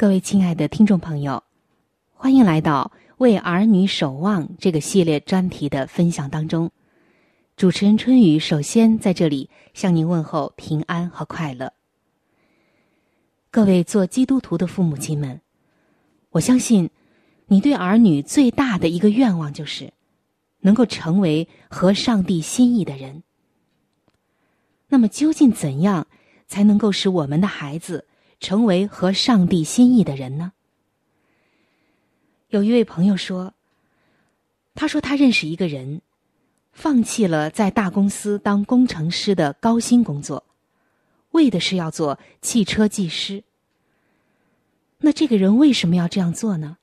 各位亲爱的听众朋友，欢迎来到《为儿女守望》这个系列专题的分享当中。主持人春雨首先在这里向您问候平安和快乐。各位做基督徒的父母亲们，我相信你对儿女最大的一个愿望就是能够成为合上帝心意的人。那么，究竟怎样才能够使我们的孩子？成为合上帝心意的人呢？有一位朋友说：“他说他认识一个人，放弃了在大公司当工程师的高薪工作，为的是要做汽车技师。那这个人为什么要这样做呢？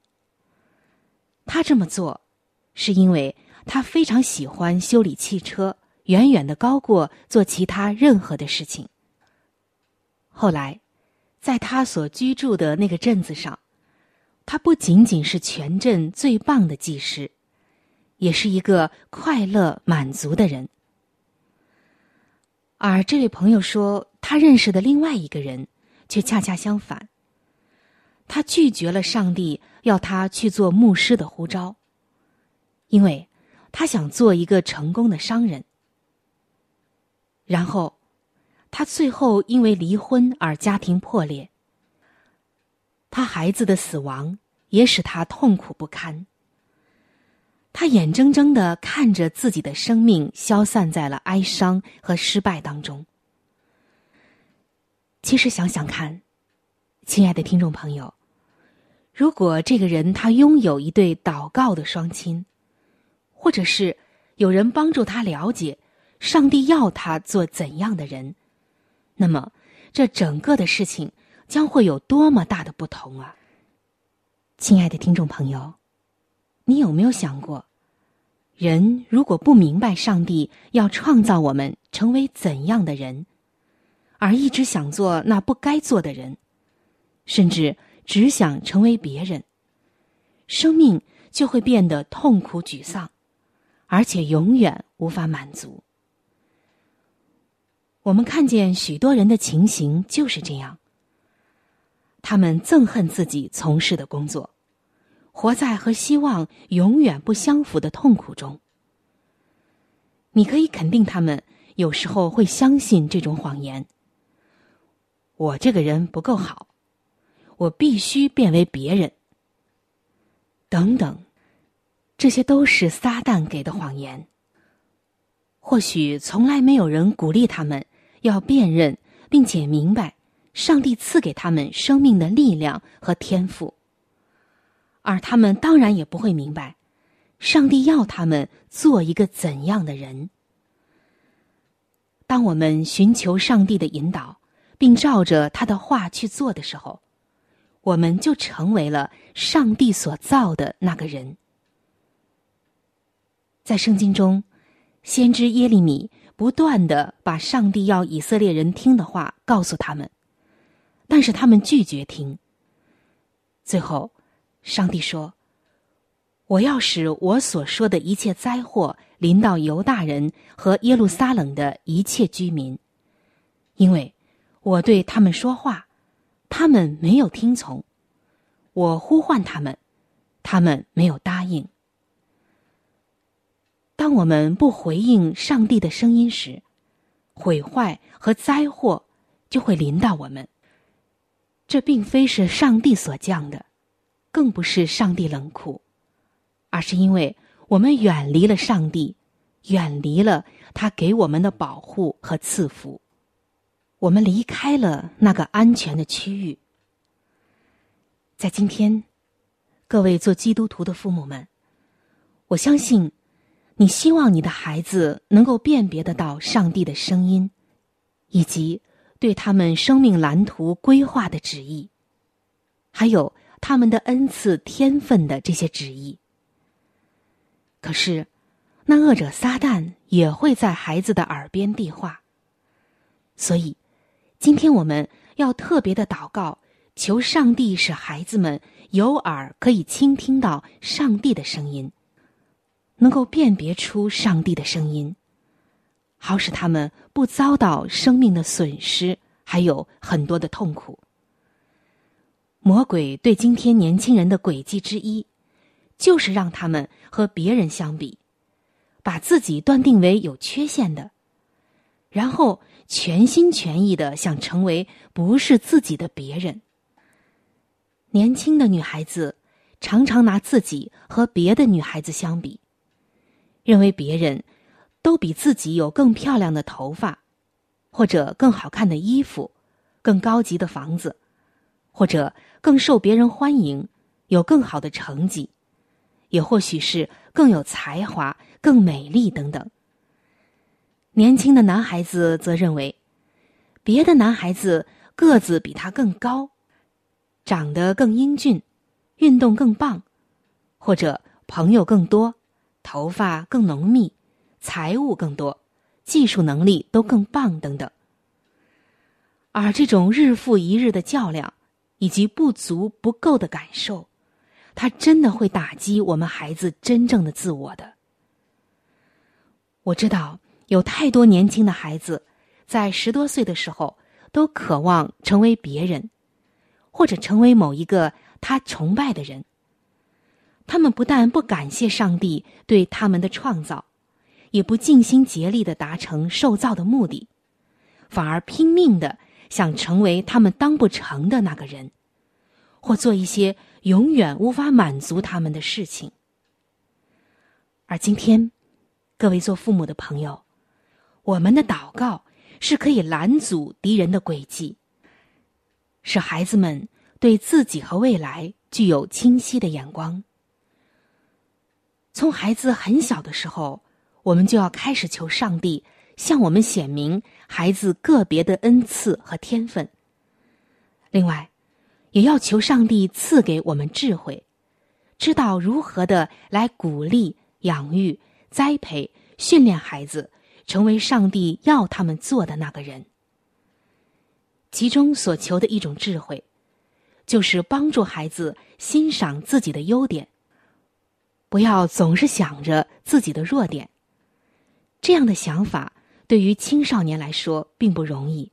他这么做，是因为他非常喜欢修理汽车，远远的高过做其他任何的事情。后来。”在他所居住的那个镇子上，他不仅仅是全镇最棒的技师，也是一个快乐满足的人。而这位朋友说，他认识的另外一个人，却恰恰相反。他拒绝了上帝要他去做牧师的呼召，因为他想做一个成功的商人。然后。他最后因为离婚而家庭破裂。他孩子的死亡也使他痛苦不堪。他眼睁睁的看着自己的生命消散在了哀伤和失败当中。其实想想看，亲爱的听众朋友，如果这个人他拥有一对祷告的双亲，或者是有人帮助他了解上帝要他做怎样的人，那么这整个的事情将会有多么大的不同啊！亲爱的听众朋友，你有没有想过，人如果不明白上帝要创造我们成为怎样的人，而一直想做那不该做的人？甚至只想成为别人，生命就会变得痛苦沮丧，而且永远无法满足。我们看见许多人的情形就是这样，他们憎恨自己从事的工作，活在和希望永远不相符的痛苦中。你可以肯定，他们有时候会相信这种谎言：我这个人不够好。我必须变为别人。等等，这些都是撒旦给的谎言。或许从来没有人鼓励他们要辨认并且明白上帝赐给他们生命的力量和天赋，而他们当然也不会明白上帝要他们做一个怎样的人。当我们寻求上帝的引导，并照着他的话去做的时候。我们就成为了上帝所造的那个人。在圣经中，先知耶利米不断的把上帝要以色列人听的话告诉他们，但是他们拒绝听。最后，上帝说：“我要使我所说的一切灾祸临到犹大人和耶路撒冷的一切居民，因为我对他们说话。”他们没有听从，我呼唤他们，他们没有答应。当我们不回应上帝的声音时，毁坏和灾祸就会临到我们。这并非是上帝所降的，更不是上帝冷酷，而是因为我们远离了上帝，远离了他给我们的保护和赐福。我们离开了那个安全的区域。在今天，各位做基督徒的父母们，我相信，你希望你的孩子能够辨别得到上帝的声音，以及对他们生命蓝图规划的旨意，还有他们的恩赐天分的这些旨意。可是，那恶者撒旦也会在孩子的耳边递话，所以。今天我们要特别的祷告，求上帝使孩子们有耳可以倾听到上帝的声音，能够辨别出上帝的声音，好使他们不遭到生命的损失，还有很多的痛苦。魔鬼对今天年轻人的诡计之一，就是让他们和别人相比，把自己断定为有缺陷的，然后。全心全意的想成为不是自己的别人。年轻的女孩子常常拿自己和别的女孩子相比，认为别人都比自己有更漂亮的头发，或者更好看的衣服，更高级的房子，或者更受别人欢迎，有更好的成绩，也或许是更有才华、更美丽等等。年轻的男孩子则认为，别的男孩子个子比他更高，长得更英俊，运动更棒，或者朋友更多，头发更浓密，财物更多，技术能力都更棒等等。而这种日复一日的较量，以及不足不够的感受，他真的会打击我们孩子真正的自我的。我知道。有太多年轻的孩子，在十多岁的时候，都渴望成为别人，或者成为某一个他崇拜的人。他们不但不感谢上帝对他们的创造，也不尽心竭力的达成受造的目的，反而拼命的想成为他们当不成的那个人，或做一些永远无法满足他们的事情。而今天，各位做父母的朋友。我们的祷告是可以拦阻敌人的诡计，使孩子们对自己和未来具有清晰的眼光。从孩子很小的时候，我们就要开始求上帝向我们显明孩子个别的恩赐和天分。另外，也要求上帝赐给我们智慧，知道如何的来鼓励、养育、栽培、训练孩子，成为上帝要他们做的那个人。其中所求的一种智慧，就是帮助孩子欣赏自己的优点，不要总是想着自己的弱点。这样的想法对于青少年来说并不容易，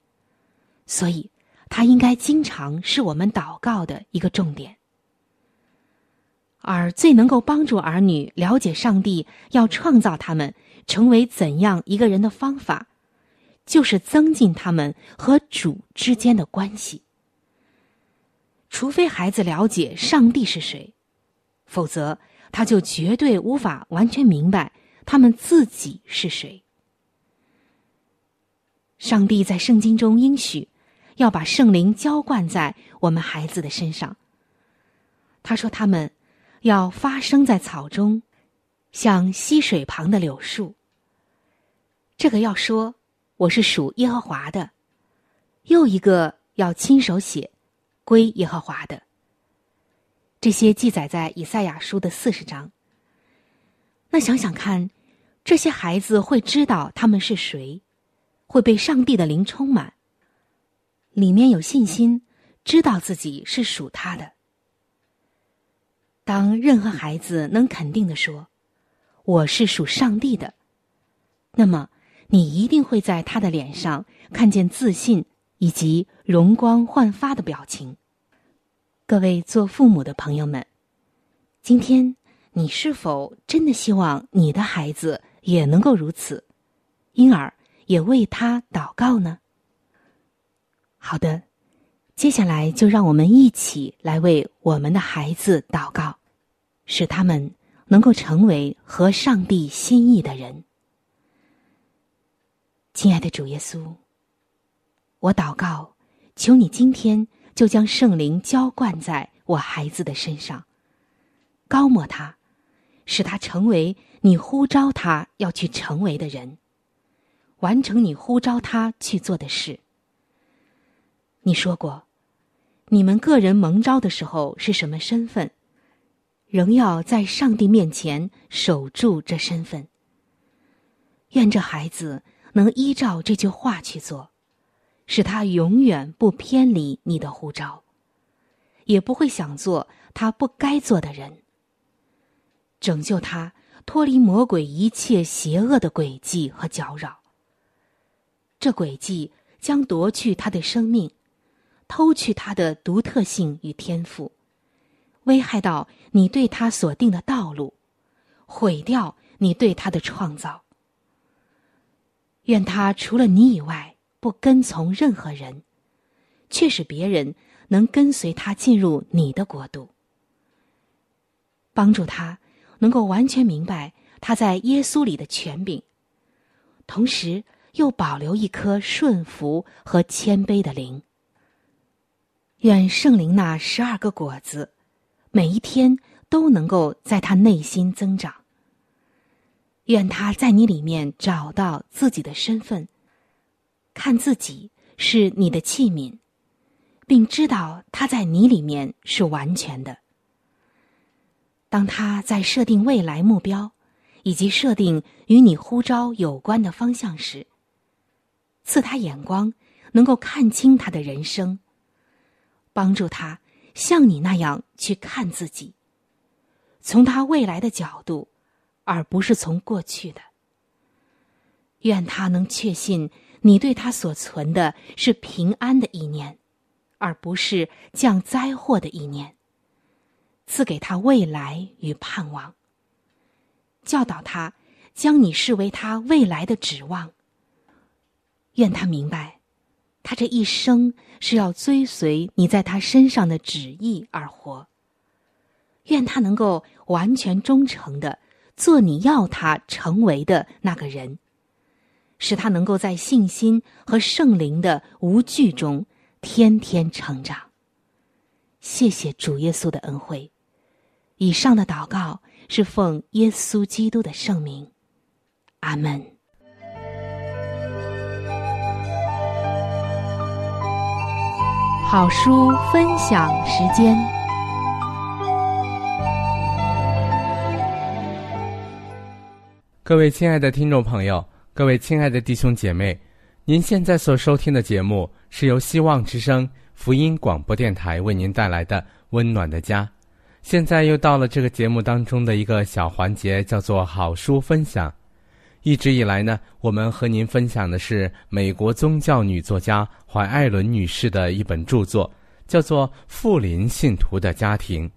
所以。他应该经常是我们祷告的一个重点，而最能够帮助儿女了解上帝要创造他们成为怎样一个人的方法，就是增进他们和主之间的关系。除非孩子了解上帝是谁，否则他就绝对无法完全明白他们自己是谁。上帝在圣经中应许。要把圣灵浇灌在我们孩子的身上。他说：“他们要发生在草中，像溪水旁的柳树。”这个要说我是属耶和华的，又一个要亲手写归耶和华的。这些记载在以赛亚书的四十章。那想想看，这些孩子会知道他们是谁，会被上帝的灵充满。里面有信心，知道自己是属他的。当任何孩子能肯定的说：“我是属上帝的”，那么你一定会在他的脸上看见自信以及容光焕发的表情。各位做父母的朋友们，今天你是否真的希望你的孩子也能够如此，因而也为他祷告呢？好的，接下来就让我们一起来为我们的孩子祷告，使他们能够成为合上帝心意的人。亲爱的主耶稣，我祷告，求你今天就将圣灵浇灌在我孩子的身上，高抹他，使他成为你呼召他要去成为的人，完成你呼召他去做的事。你说过，你们个人蒙召的时候是什么身份，仍要在上帝面前守住这身份。愿这孩子能依照这句话去做，使他永远不偏离你的呼召，也不会想做他不该做的人。拯救他脱离魔鬼一切邪恶的诡计和搅扰。这诡计将夺去他的生命。偷去他的独特性与天赋，危害到你对他所定的道路，毁掉你对他的创造。愿他除了你以外不跟从任何人，却使别人能跟随他进入你的国度。帮助他能够完全明白他在耶稣里的权柄，同时又保留一颗顺服和谦卑的灵。愿圣灵那十二个果子，每一天都能够在他内心增长。愿他在你里面找到自己的身份，看自己是你的器皿，并知道他在你里面是完全的。当他在设定未来目标，以及设定与你呼召有关的方向时，赐他眼光，能够看清他的人生。帮助他像你那样去看自己，从他未来的角度，而不是从过去的。愿他能确信你对他所存的是平安的意念，而不是降灾祸的意念。赐给他未来与盼望，教导他将你视为他未来的指望。愿他明白。他这一生是要追随你在他身上的旨意而活。愿他能够完全忠诚的做你要他成为的那个人，使他能够在信心和圣灵的无惧中天天成长。谢谢主耶稣的恩惠。以上的祷告是奉耶稣基督的圣名，阿门。好书分享时间。各位亲爱的听众朋友，各位亲爱的弟兄姐妹，您现在所收听的节目是由希望之声福音广播电台为您带来的《温暖的家》。现在又到了这个节目当中的一个小环节，叫做好书分享。一直以来呢，我们和您分享的是美国宗教女作家怀艾伦女士的一本著作，叫做《富林信徒的家庭》。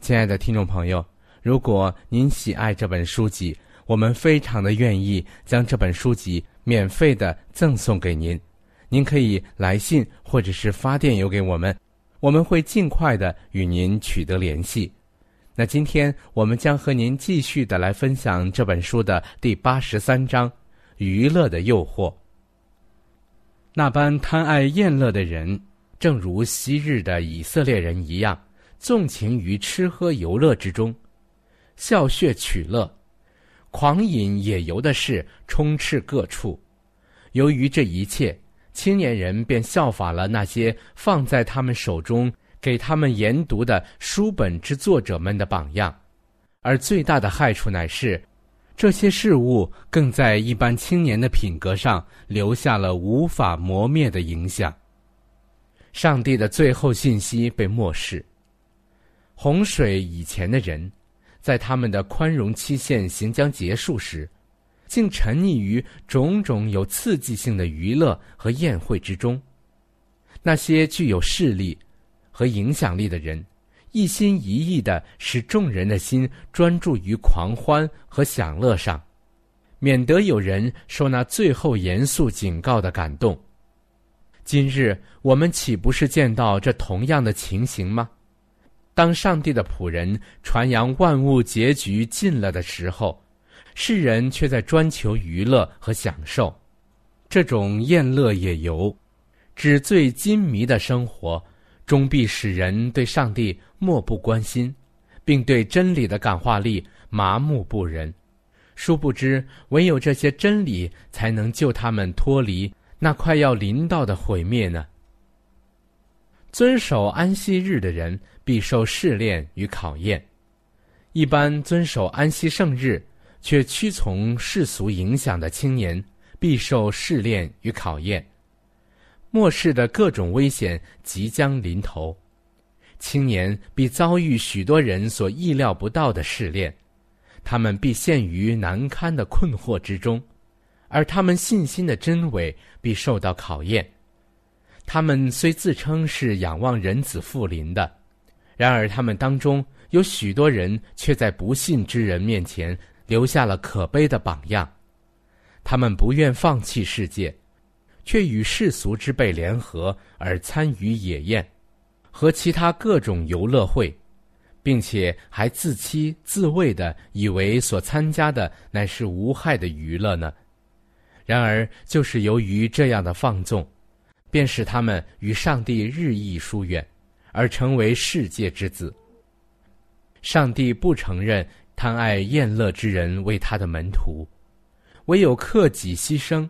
亲爱的听众朋友，如果您喜爱这本书籍，我们非常的愿意将这本书籍免费的赠送给您，您可以来信或者是发电邮给我们，我们会尽快的与您取得联系。那今天我们将和您继续的来分享这本书的第八十三章：娱乐的诱惑。那般贪爱宴乐的人，正如昔日的以色列人一样，纵情于吃喝游乐之中，笑谑取乐。狂饮野游的事充斥各处，由于这一切，青年人便效法了那些放在他们手中给他们研读的书本之作者们的榜样，而最大的害处乃是，这些事物更在一般青年的品格上留下了无法磨灭的影响。上帝的最后信息被漠视。洪水以前的人。在他们的宽容期限行将结束时，竟沉溺于种种有刺激性的娱乐和宴会之中。那些具有势力和影响力的人，一心一意的使众人的心专注于狂欢和享乐上，免得有人受那最后严肃警告的感动。今日我们岂不是见到这同样的情形吗？当上帝的仆人传扬万物结局尽了的时候，世人却在专求娱乐和享受，这种宴乐野游、纸醉金迷的生活，终必使人对上帝漠不关心，并对真理的感化力麻木不仁。殊不知，唯有这些真理才能救他们脱离那快要临到的毁灭呢。遵守安息日的人。必受试炼与考验。一般遵守安息圣日却屈从世俗影响的青年，必受试炼与考验。末世的各种危险即将临头，青年必遭遇许多人所意料不到的试炼，他们必陷于难堪的困惑之中，而他们信心的真伪必受到考验。他们虽自称是仰望人子复临的。然而，他们当中有许多人却在不信之人面前留下了可悲的榜样。他们不愿放弃世界，却与世俗之辈联合而参与野宴和其他各种游乐会，并且还自欺自慰的以为所参加的乃是无害的娱乐呢。然而，就是由于这样的放纵，便使他们与上帝日益疏远。而成为世界之子。上帝不承认贪爱宴乐之人为他的门徒，唯有克己牺牲、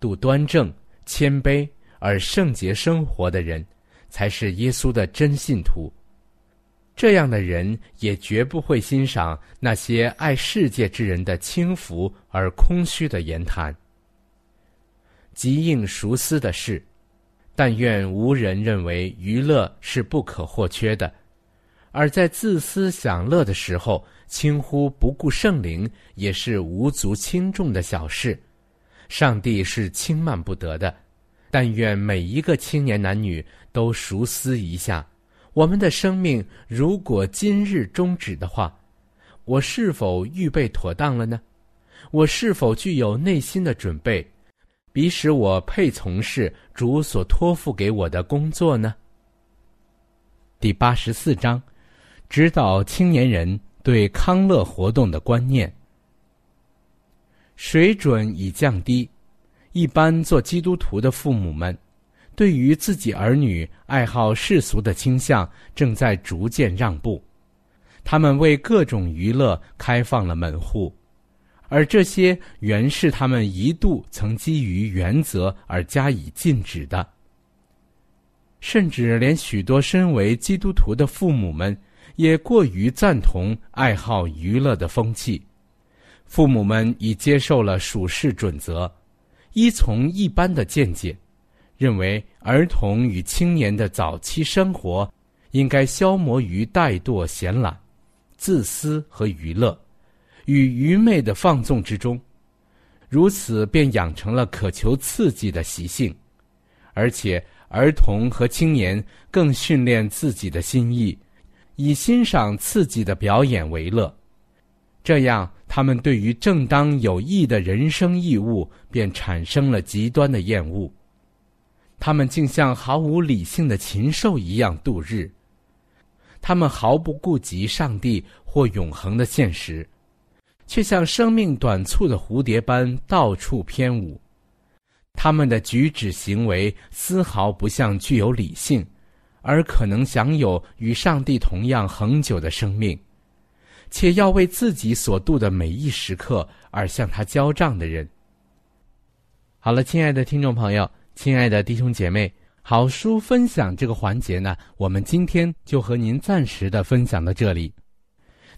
度端正、谦卑而圣洁生活的人，才是耶稣的真信徒。这样的人也绝不会欣赏那些爱世界之人的轻浮而空虚的言谈。极应熟思的是。但愿无人认为娱乐是不可或缺的，而在自私享乐的时候轻忽不顾圣灵，也是无足轻重的小事。上帝是轻慢不得的。但愿每一个青年男女都熟思一下：我们的生命如果今日终止的话，我是否预备妥当了呢？我是否具有内心的准备？彼使我配从事主所托付给我的工作呢？第八十四章，指导青年人对康乐活动的观念。水准已降低，一般做基督徒的父母们，对于自己儿女爱好世俗的倾向正在逐渐让步，他们为各种娱乐开放了门户，而这些原是他们一度曾基于原则而加以禁止的。甚至连许多身为基督徒的父母们，也过于赞同爱好娱乐的风气。父母们已接受了属世准则，依从一般的见解，认为儿童与青年的早期生活应该消磨于怠惰、闲懒、自私和娱乐，与愚昧的放纵之中，如此便养成了渴求刺激的习性，而且。儿童和青年更训练自己的心意，以欣赏刺激的表演为乐，这样他们对于正当有益的人生义务便产生了极端的厌恶。他们竟像毫无理性的禽兽一样度日，他们毫不顾及上帝或永恒的现实，却像生命短促的蝴蝶般到处翩舞。他们的举止行为丝毫不像具有理性，而可能享有与上帝同样恒久的生命，且要为自己所度的每一时刻而向他交账的人。好了，亲爱的听众朋友，亲爱的弟兄姐妹，好书分享这个环节呢，我们今天就和您暂时的分享到这里。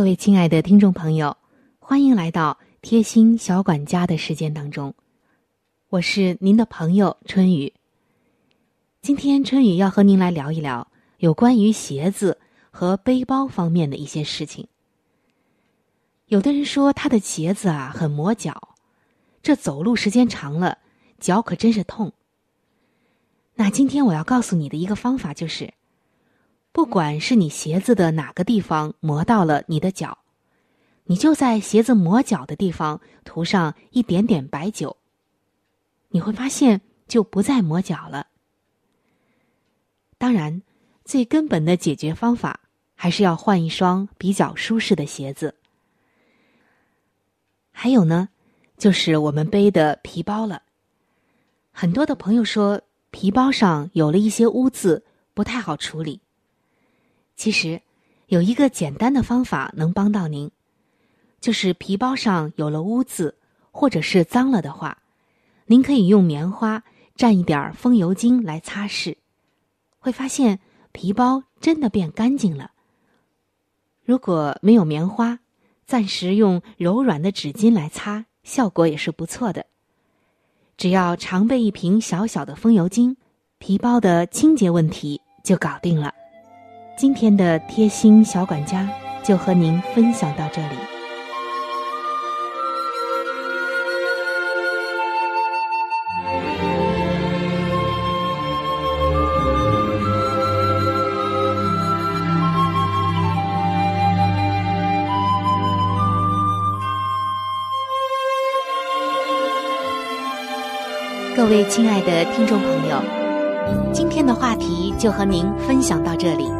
各位亲爱的听众朋友，欢迎来到贴心小管家的时间当中，我是您的朋友春雨。今天春雨要和您来聊一聊有关于鞋子和背包方面的一些事情。有的人说他的鞋子啊很磨脚，这走路时间长了，脚可真是痛。那今天我要告诉你的一个方法就是。不管是你鞋子的哪个地方磨到了你的脚，你就在鞋子磨脚的地方涂上一点点白酒，你会发现就不再磨脚了。当然，最根本的解决方法还是要换一双比较舒适的鞋子。还有呢，就是我们背的皮包了。很多的朋友说皮包上有了一些污渍，不太好处理。其实，有一个简单的方法能帮到您，就是皮包上有了污渍或者是脏了的话，您可以用棉花蘸一点风油精来擦拭，会发现皮包真的变干净了。如果没有棉花，暂时用柔软的纸巾来擦，效果也是不错的。只要常备一瓶小小的风油精，皮包的清洁问题就搞定了。今天的贴心小管家就和您分享到这里。各位亲爱的听众朋友，今天的话题就和您分享到这里。